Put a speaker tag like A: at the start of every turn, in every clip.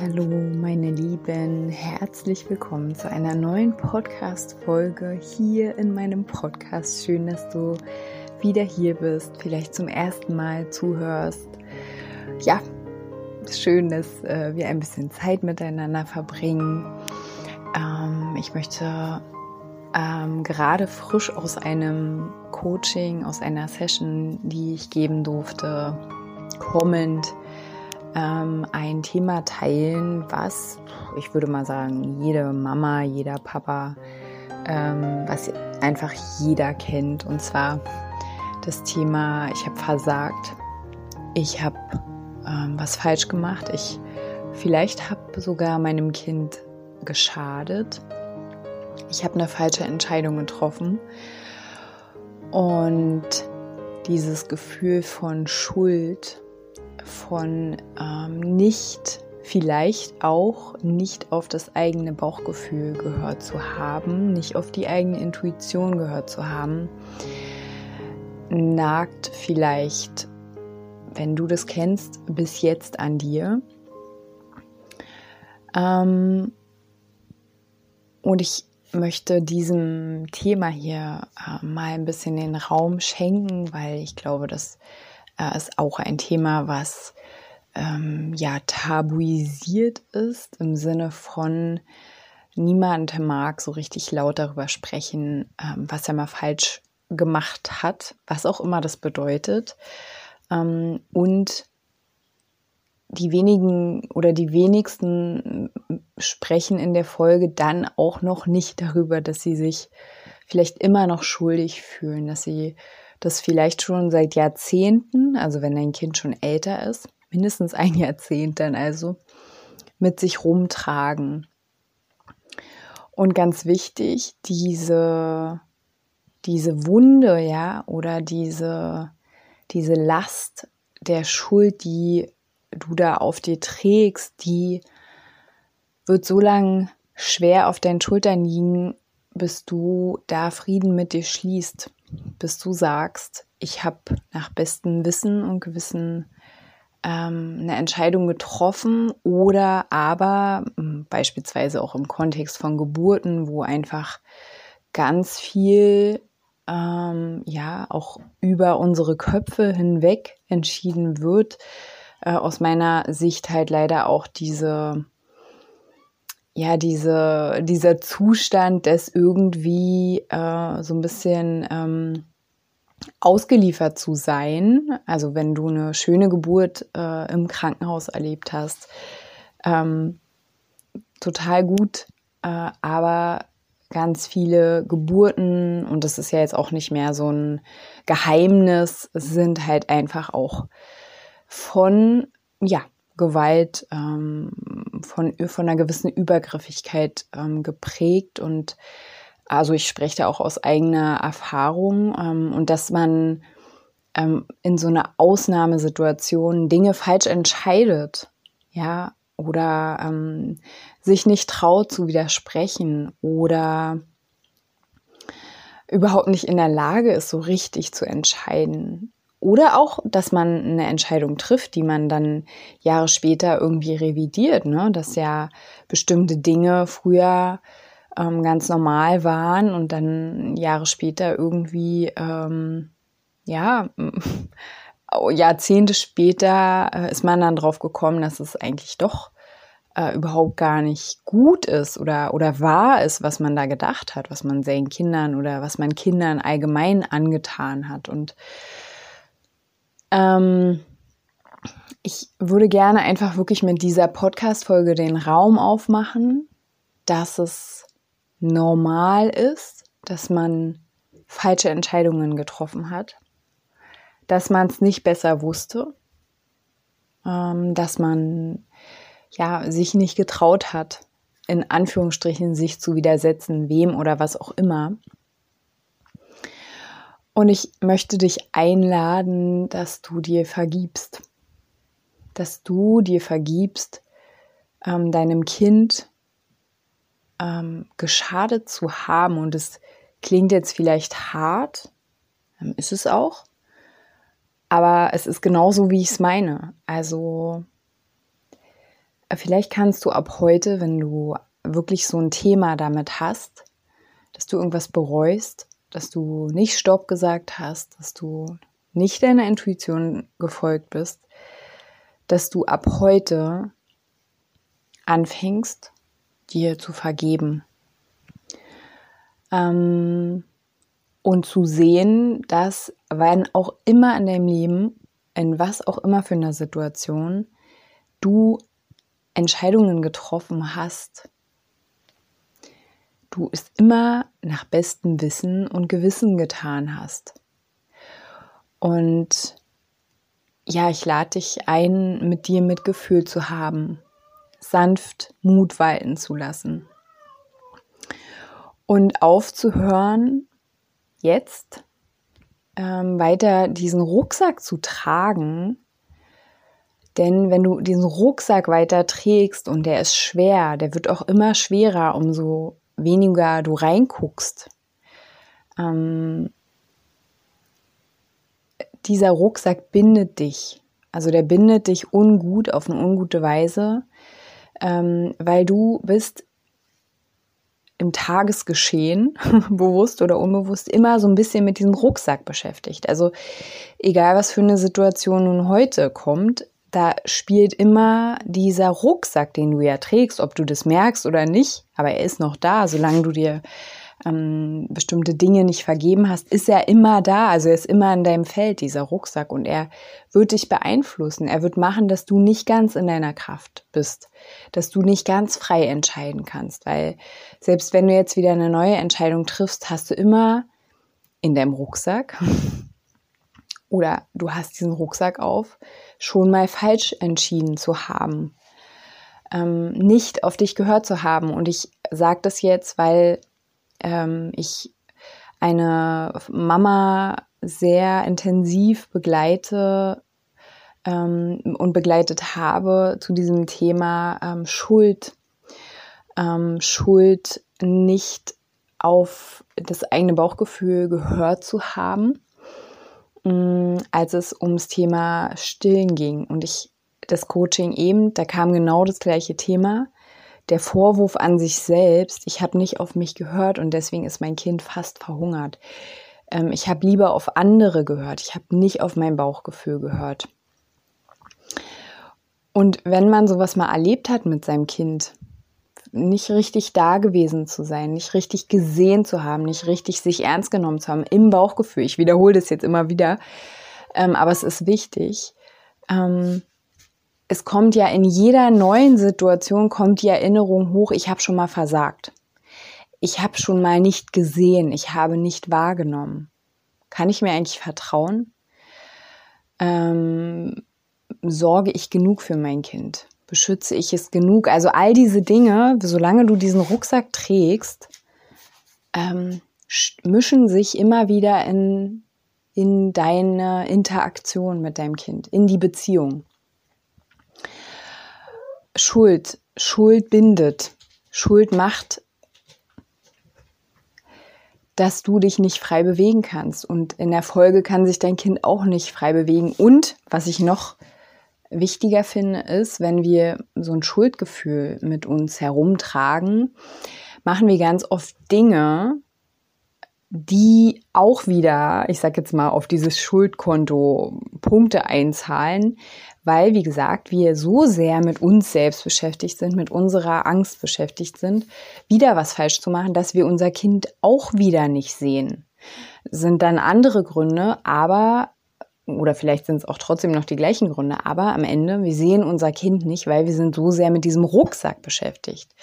A: Hallo, meine Lieben, herzlich willkommen zu einer neuen Podcast Folge hier in meinem Podcast. Schön, dass du wieder hier bist, vielleicht zum ersten Mal zuhörst. Ja, schön, dass äh, wir ein bisschen Zeit miteinander verbringen. Ähm, ich möchte ähm, gerade frisch aus einem Coaching, aus einer Session, die ich geben durfte, kommend ähm, ein Thema teilen, was ich würde mal sagen, jede Mama, jeder Papa, ähm, was einfach jeder kennt. Und zwar das Thema, ich habe versagt, ich habe ähm, was falsch gemacht, ich vielleicht habe sogar meinem Kind geschadet. Ich habe eine falsche Entscheidung getroffen. Und dieses Gefühl von Schuld von ähm, nicht, vielleicht auch nicht auf das eigene Bauchgefühl gehört zu haben, nicht auf die eigene Intuition gehört zu haben, nagt vielleicht, wenn du das kennst, bis jetzt an dir. Ähm, und ich möchte diesem Thema hier äh, mal ein bisschen den Raum schenken, weil ich glaube, dass äh, ist auch ein Thema, was ähm, ja tabuisiert ist im Sinne von niemand mag so richtig laut darüber sprechen, ähm, was er mal falsch gemacht hat, was auch immer das bedeutet. Ähm, und die wenigen oder die wenigsten sprechen in der Folge dann auch noch nicht darüber, dass sie sich vielleicht immer noch schuldig fühlen, dass sie das vielleicht schon seit Jahrzehnten, also wenn dein Kind schon älter ist, mindestens ein Jahrzehnt dann also, mit sich rumtragen. Und ganz wichtig, diese, diese Wunde, ja, oder diese, diese Last der Schuld, die du da auf dir trägst, die wird so lang schwer auf deinen Schultern liegen, bis du da Frieden mit dir schließt bis du sagst, ich habe nach bestem Wissen und Gewissen ähm, eine Entscheidung getroffen oder aber hm, beispielsweise auch im Kontext von Geburten, wo einfach ganz viel ähm, ja auch über unsere Köpfe hinweg entschieden wird. Äh, aus meiner Sicht halt leider auch diese ja, diese, dieser Zustand des irgendwie äh, so ein bisschen ähm, ausgeliefert zu sein. Also wenn du eine schöne Geburt äh, im Krankenhaus erlebt hast, ähm, total gut, äh, aber ganz viele Geburten, und das ist ja jetzt auch nicht mehr so ein Geheimnis, sind halt einfach auch von, ja, Gewalt, ähm, von, von einer gewissen Übergriffigkeit ähm, geprägt und also ich spreche da auch aus eigener Erfahrung ähm, und dass man ähm, in so einer Ausnahmesituation Dinge falsch entscheidet, ja, oder ähm, sich nicht traut zu widersprechen oder überhaupt nicht in der Lage ist, so richtig zu entscheiden. Oder auch, dass man eine Entscheidung trifft, die man dann Jahre später irgendwie revidiert, ne? dass ja bestimmte Dinge früher ähm, ganz normal waren und dann Jahre später irgendwie, ähm, ja, Jahrzehnte später äh, ist man dann drauf gekommen, dass es eigentlich doch äh, überhaupt gar nicht gut ist oder, oder wahr ist, was man da gedacht hat, was man seinen Kindern oder was man Kindern allgemein angetan hat. Und ähm, ich würde gerne einfach wirklich mit dieser Podcast-Folge den Raum aufmachen, dass es normal ist, dass man falsche Entscheidungen getroffen hat, dass man es nicht besser wusste, ähm, dass man ja sich nicht getraut hat, in Anführungsstrichen sich zu widersetzen, wem oder was auch immer. Und ich möchte dich einladen, dass du dir vergibst. Dass du dir vergibst, ähm, deinem Kind ähm, geschadet zu haben. Und es klingt jetzt vielleicht hart, ähm, ist es auch. Aber es ist genauso, wie ich es meine. Also vielleicht kannst du ab heute, wenn du wirklich so ein Thema damit hast, dass du irgendwas bereust, dass du nicht Stopp gesagt hast, dass du nicht deiner Intuition gefolgt bist, dass du ab heute anfängst, dir zu vergeben. Ähm, und zu sehen, dass, wenn auch immer in deinem Leben, in was auch immer für einer Situation, du Entscheidungen getroffen hast, du es immer nach bestem Wissen und Gewissen getan hast. Und ja, ich lade dich ein, mit dir Mitgefühl zu haben, sanft Mut walten zu lassen und aufzuhören, jetzt ähm, weiter diesen Rucksack zu tragen, denn wenn du diesen Rucksack weiter trägst und der ist schwer, der wird auch immer schwerer, umso weniger du reinguckst. Ähm, dieser Rucksack bindet dich. Also der bindet dich ungut auf eine ungute Weise, ähm, weil du bist im Tagesgeschehen, bewusst oder unbewusst, immer so ein bisschen mit diesem Rucksack beschäftigt. Also egal, was für eine Situation nun heute kommt, da spielt immer dieser Rucksack, den du ja trägst, ob du das merkst oder nicht, aber er ist noch da, solange du dir ähm, bestimmte Dinge nicht vergeben hast, ist er immer da. Also er ist immer in deinem Feld, dieser Rucksack. Und er wird dich beeinflussen. Er wird machen, dass du nicht ganz in deiner Kraft bist, dass du nicht ganz frei entscheiden kannst. Weil selbst wenn du jetzt wieder eine neue Entscheidung triffst, hast du immer in deinem Rucksack oder du hast diesen Rucksack auf, schon mal falsch entschieden zu haben, ähm, nicht auf dich gehört zu haben. Und ich sage das jetzt, weil ähm, ich eine Mama sehr intensiv begleite ähm, und begleitet habe zu diesem Thema ähm, Schuld. Ähm, Schuld nicht auf das eigene Bauchgefühl gehört zu haben als es ums Thema Stillen ging. Und ich, das Coaching eben, da kam genau das gleiche Thema. Der Vorwurf an sich selbst, ich habe nicht auf mich gehört und deswegen ist mein Kind fast verhungert. Ähm, ich habe lieber auf andere gehört, ich habe nicht auf mein Bauchgefühl gehört. Und wenn man sowas mal erlebt hat mit seinem Kind, nicht richtig da gewesen zu sein, nicht richtig gesehen zu haben, nicht richtig sich ernst genommen zu haben im Bauchgefühl. Ich wiederhole das jetzt immer wieder, ähm, aber es ist wichtig. Ähm, es kommt ja in jeder neuen Situation kommt die Erinnerung hoch, ich habe schon mal versagt. Ich habe schon mal nicht gesehen, ich habe nicht wahrgenommen. Kann ich mir eigentlich vertrauen? Ähm, sorge ich genug für mein Kind? Beschütze ich es genug? Also all diese Dinge, solange du diesen Rucksack trägst, ähm, mischen sich immer wieder in, in deine Interaktion mit deinem Kind, in die Beziehung. Schuld, Schuld bindet, Schuld macht, dass du dich nicht frei bewegen kannst. Und in der Folge kann sich dein Kind auch nicht frei bewegen. Und was ich noch wichtiger finde, ist, wenn wir so ein Schuldgefühl mit uns herumtragen, machen wir ganz oft Dinge, die auch wieder, ich sage jetzt mal, auf dieses Schuldkonto Punkte einzahlen, weil, wie gesagt, wir so sehr mit uns selbst beschäftigt sind, mit unserer Angst beschäftigt sind, wieder was falsch zu machen, dass wir unser Kind auch wieder nicht sehen. Sind dann andere Gründe, aber oder vielleicht sind es auch trotzdem noch die gleichen Gründe, aber am Ende, wir sehen unser Kind nicht, weil wir sind so sehr mit diesem Rucksack beschäftigt.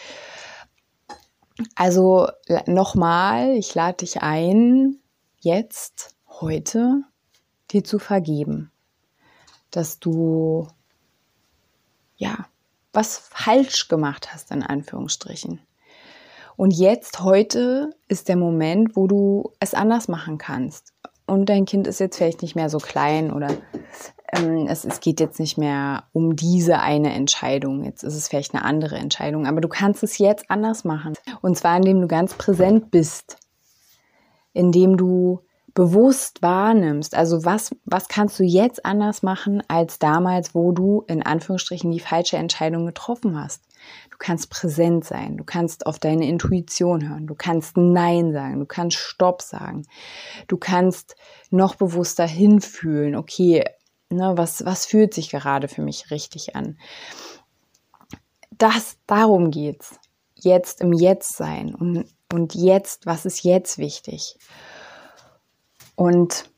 A: Also nochmal, ich lade dich ein, jetzt, heute, dir zu vergeben, dass du, ja, was falsch gemacht hast, in Anführungsstrichen. Und jetzt, heute ist der Moment, wo du es anders machen kannst. Und dein Kind ist jetzt vielleicht nicht mehr so klein oder ähm, es, es geht jetzt nicht mehr um diese eine Entscheidung. Jetzt ist es vielleicht eine andere Entscheidung. Aber du kannst es jetzt anders machen. Und zwar, indem du ganz präsent bist. Indem du bewusst wahrnimmst. Also was, was kannst du jetzt anders machen als damals, wo du in Anführungsstrichen die falsche Entscheidung getroffen hast? Du kannst präsent sein, du kannst auf deine Intuition hören, du kannst Nein sagen, du kannst Stopp sagen, du kannst noch bewusster hinfühlen, okay, ne, was, was fühlt sich gerade für mich richtig an? Das, darum geht's. Jetzt im Jetzt sein und, und jetzt, was ist jetzt wichtig? Und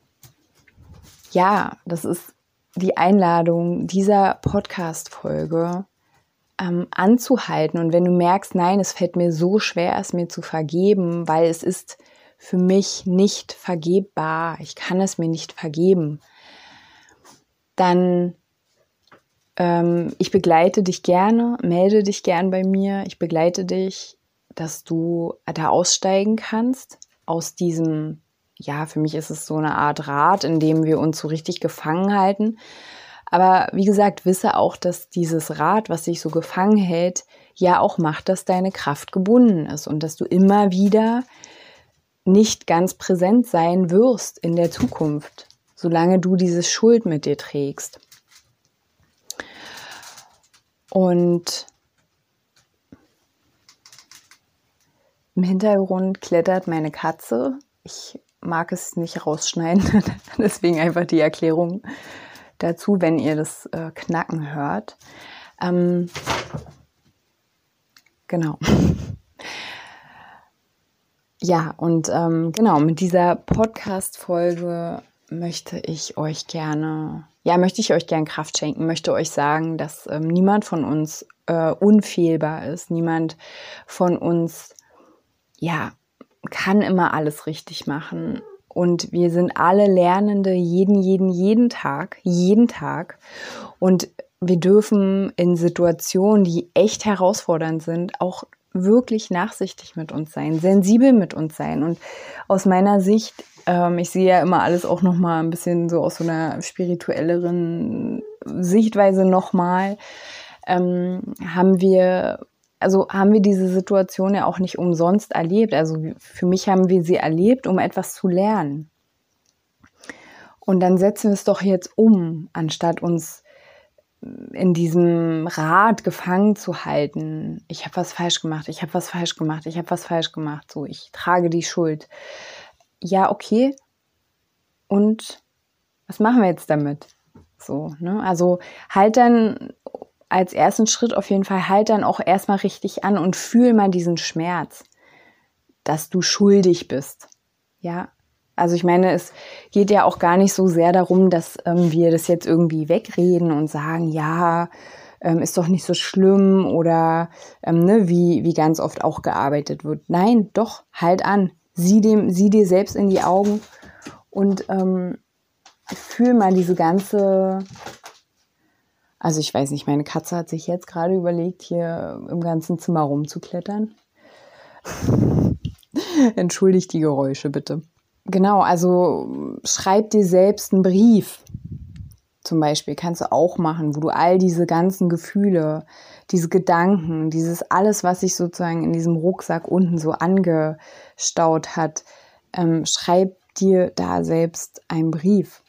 A: ja, das ist die Einladung dieser Podcast-Folge ähm, anzuhalten. Und wenn du merkst, nein, es fällt mir so schwer, es mir zu vergeben, weil es ist für mich nicht vergebbar, ich kann es mir nicht vergeben, dann ähm, ich begleite dich gerne, melde dich gern bei mir, ich begleite dich, dass du da aussteigen kannst aus diesem ja, für mich ist es so eine Art Rad, in dem wir uns so richtig gefangen halten. Aber wie gesagt, wisse auch, dass dieses Rad, was sich so gefangen hält, ja auch macht, dass deine Kraft gebunden ist und dass du immer wieder nicht ganz präsent sein wirst in der Zukunft, solange du diese Schuld mit dir trägst. Und im Hintergrund klettert meine Katze. Ich mag es nicht rausschneiden. Deswegen einfach die Erklärung dazu, wenn ihr das äh, Knacken hört. Ähm, genau. ja, und ähm, genau, mit dieser Podcast-Folge möchte ich euch gerne, ja, möchte ich euch gerne Kraft schenken, möchte euch sagen, dass ähm, niemand von uns äh, unfehlbar ist, niemand von uns, ja, kann immer alles richtig machen. Und wir sind alle Lernende jeden, jeden, jeden Tag, jeden Tag. Und wir dürfen in Situationen, die echt herausfordernd sind, auch wirklich nachsichtig mit uns sein, sensibel mit uns sein. Und aus meiner Sicht, ähm, ich sehe ja immer alles auch nochmal ein bisschen so aus so einer spirituelleren Sichtweise nochmal, ähm, haben wir also haben wir diese Situation ja auch nicht umsonst erlebt. Also für mich haben wir sie erlebt, um etwas zu lernen. Und dann setzen wir es doch jetzt um, anstatt uns in diesem Rad gefangen zu halten. Ich habe was falsch gemacht, ich habe was falsch gemacht, ich habe was falsch gemacht. So, ich trage die Schuld. Ja, okay. Und was machen wir jetzt damit? So, ne? Also halt dann als ersten Schritt auf jeden Fall halt dann auch erstmal richtig an und fühl mal diesen Schmerz, dass du schuldig bist. Ja. Also ich meine, es geht ja auch gar nicht so sehr darum, dass ähm, wir das jetzt irgendwie wegreden und sagen, ja, ähm, ist doch nicht so schlimm oder ähm, ne, wie, wie ganz oft auch gearbeitet wird. Nein, doch, halt an. Sieh, dem, sieh dir selbst in die Augen und ähm, fühl mal diese ganze also ich weiß nicht, meine Katze hat sich jetzt gerade überlegt, hier im ganzen Zimmer rumzuklettern. Entschuldigt die Geräusche bitte. Genau, also schreib dir selbst einen Brief. Zum Beispiel kannst du auch machen, wo du all diese ganzen Gefühle, diese Gedanken, dieses alles, was sich sozusagen in diesem Rucksack unten so angestaut hat, ähm, schreib dir da selbst einen Brief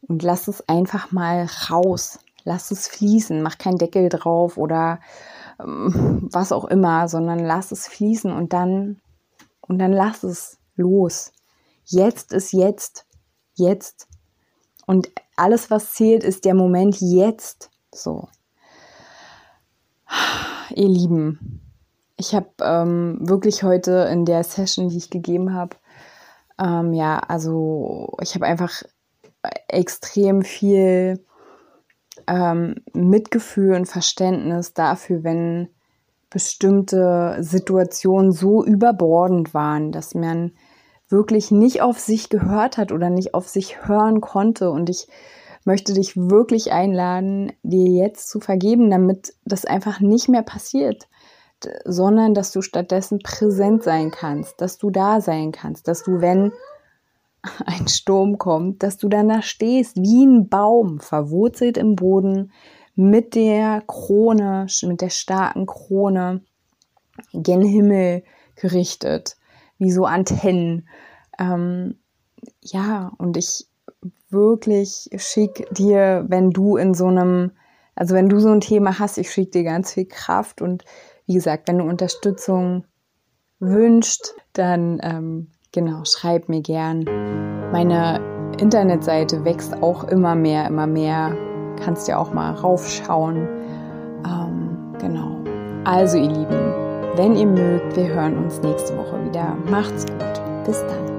A: und lass es einfach mal raus lass es fließen, mach keinen Deckel drauf oder ähm, was auch immer, sondern lass es fließen und dann und dann lass es los. Jetzt ist jetzt, jetzt. Und alles, was zählt, ist der Moment jetzt. So. Ihr Lieben, ich habe ähm, wirklich heute in der Session, die ich gegeben habe, ähm, ja, also ich habe einfach extrem viel ähm, Mitgefühl und Verständnis dafür, wenn bestimmte Situationen so überbordend waren, dass man wirklich nicht auf sich gehört hat oder nicht auf sich hören konnte. Und ich möchte dich wirklich einladen, dir jetzt zu vergeben, damit das einfach nicht mehr passiert, sondern dass du stattdessen präsent sein kannst, dass du da sein kannst, dass du, wenn ein Sturm kommt, dass du dann da stehst wie ein Baum, verwurzelt im Boden, mit der Krone, mit der starken Krone gen Himmel gerichtet, wie so Antennen. Ähm, ja, und ich wirklich schick dir, wenn du in so einem, also wenn du so ein Thema hast, ich schicke dir ganz viel Kraft und wie gesagt, wenn du Unterstützung wünscht, dann ähm, genau, schreib mir gern. Meine Internetseite wächst auch immer mehr, immer mehr. Kannst ja auch mal raufschauen. Ähm, genau. Also ihr Lieben, wenn ihr mögt, wir hören uns nächste Woche wieder. Macht's gut. Bis dann.